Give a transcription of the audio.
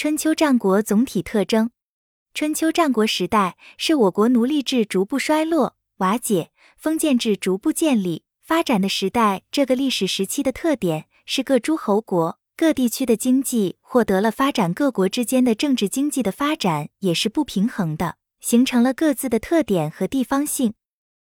春秋战国总体特征。春秋战国时代是我国奴隶制逐步衰落瓦解封建制逐步建立发展的时代这个历史时期的特点是各诸侯国各地区的经济获得了发展各国之间的政治经济的发展也是不平衡的形成了各自的特点和地方性